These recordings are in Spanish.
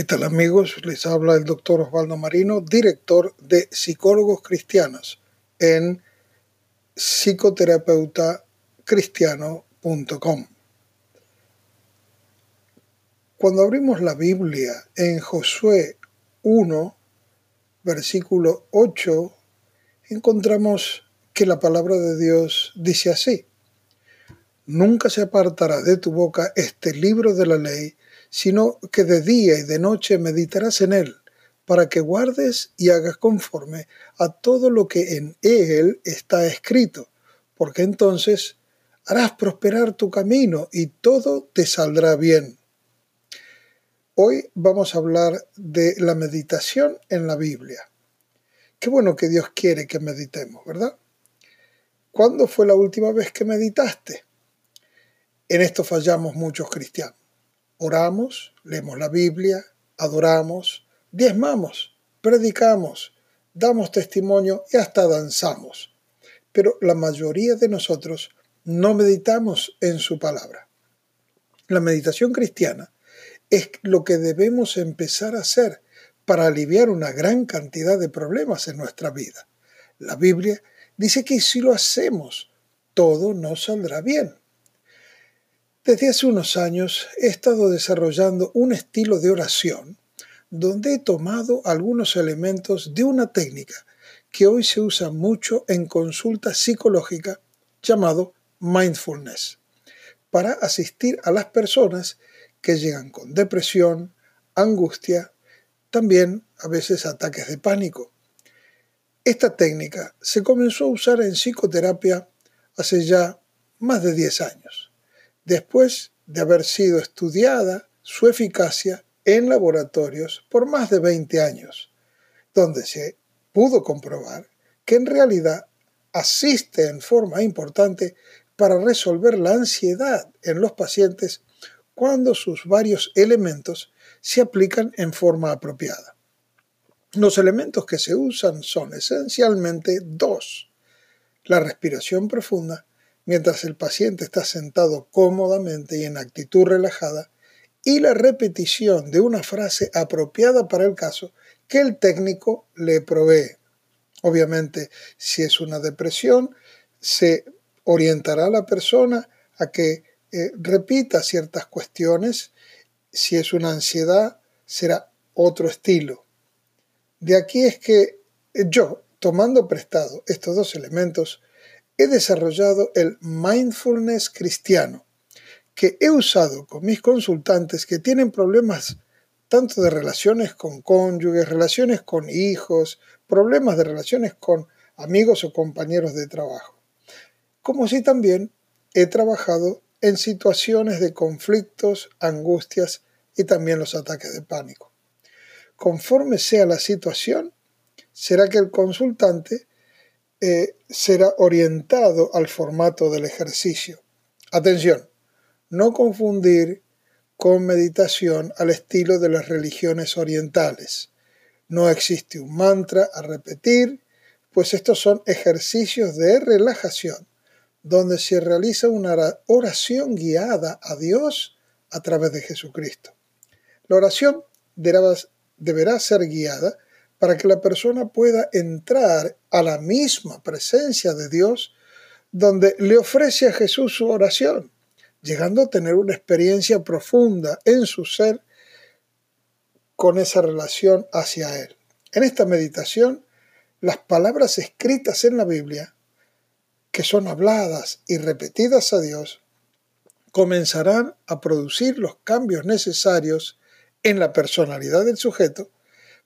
¿Qué tal amigos? Les habla el doctor Osvaldo Marino, director de Psicólogos Cristianos en psicoterapeutacristiano.com. Cuando abrimos la Biblia en Josué 1, versículo 8, encontramos que la palabra de Dios dice así, Nunca se apartará de tu boca este libro de la ley, sino que de día y de noche meditarás en él, para que guardes y hagas conforme a todo lo que en él está escrito, porque entonces harás prosperar tu camino y todo te saldrá bien. Hoy vamos a hablar de la meditación en la Biblia. Qué bueno que Dios quiere que meditemos, ¿verdad? ¿Cuándo fue la última vez que meditaste? En esto fallamos muchos cristianos oramos, leemos la Biblia, adoramos, diezmamos, predicamos, damos testimonio y hasta danzamos. Pero la mayoría de nosotros no meditamos en su palabra. La meditación cristiana es lo que debemos empezar a hacer para aliviar una gran cantidad de problemas en nuestra vida. La Biblia dice que si lo hacemos, todo nos saldrá bien. Desde hace unos años he estado desarrollando un estilo de oración donde he tomado algunos elementos de una técnica que hoy se usa mucho en consulta psicológica llamado mindfulness, para asistir a las personas que llegan con depresión, angustia, también a veces ataques de pánico. Esta técnica se comenzó a usar en psicoterapia hace ya más de 10 años después de haber sido estudiada su eficacia en laboratorios por más de 20 años, donde se pudo comprobar que en realidad asiste en forma importante para resolver la ansiedad en los pacientes cuando sus varios elementos se aplican en forma apropiada. Los elementos que se usan son esencialmente dos, la respiración profunda mientras el paciente está sentado cómodamente y en actitud relajada, y la repetición de una frase apropiada para el caso que el técnico le provee. Obviamente, si es una depresión, se orientará a la persona a que eh, repita ciertas cuestiones. Si es una ansiedad, será otro estilo. De aquí es que yo, tomando prestado estos dos elementos, he desarrollado el mindfulness cristiano, que he usado con mis consultantes que tienen problemas tanto de relaciones con cónyuges, relaciones con hijos, problemas de relaciones con amigos o compañeros de trabajo. Como si también he trabajado en situaciones de conflictos, angustias y también los ataques de pánico. Conforme sea la situación, será que el consultante eh, será orientado al formato del ejercicio. Atención, no confundir con meditación al estilo de las religiones orientales. No existe un mantra a repetir, pues estos son ejercicios de relajación, donde se realiza una oración guiada a Dios a través de Jesucristo. La oración deberá, deberá ser guiada para que la persona pueda entrar a la misma presencia de Dios donde le ofrece a Jesús su oración, llegando a tener una experiencia profunda en su ser con esa relación hacia Él. En esta meditación, las palabras escritas en la Biblia, que son habladas y repetidas a Dios, comenzarán a producir los cambios necesarios en la personalidad del sujeto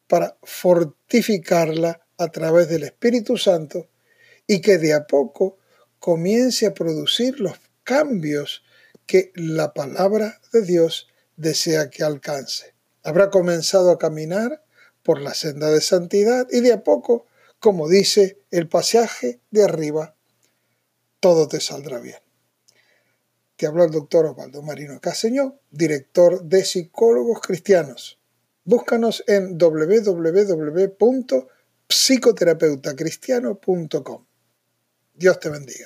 para fortificarla a través del Espíritu Santo y que de a poco comience a producir los cambios que la palabra de Dios desea que alcance. Habrá comenzado a caminar por la senda de santidad y de a poco, como dice el pasaje de arriba, todo te saldrá bien. Te habla el doctor Osvaldo Marino Caseñó, director de Psicólogos Cristianos. Búscanos en www.psicoterapeutacristiano.com. Dios te bendiga.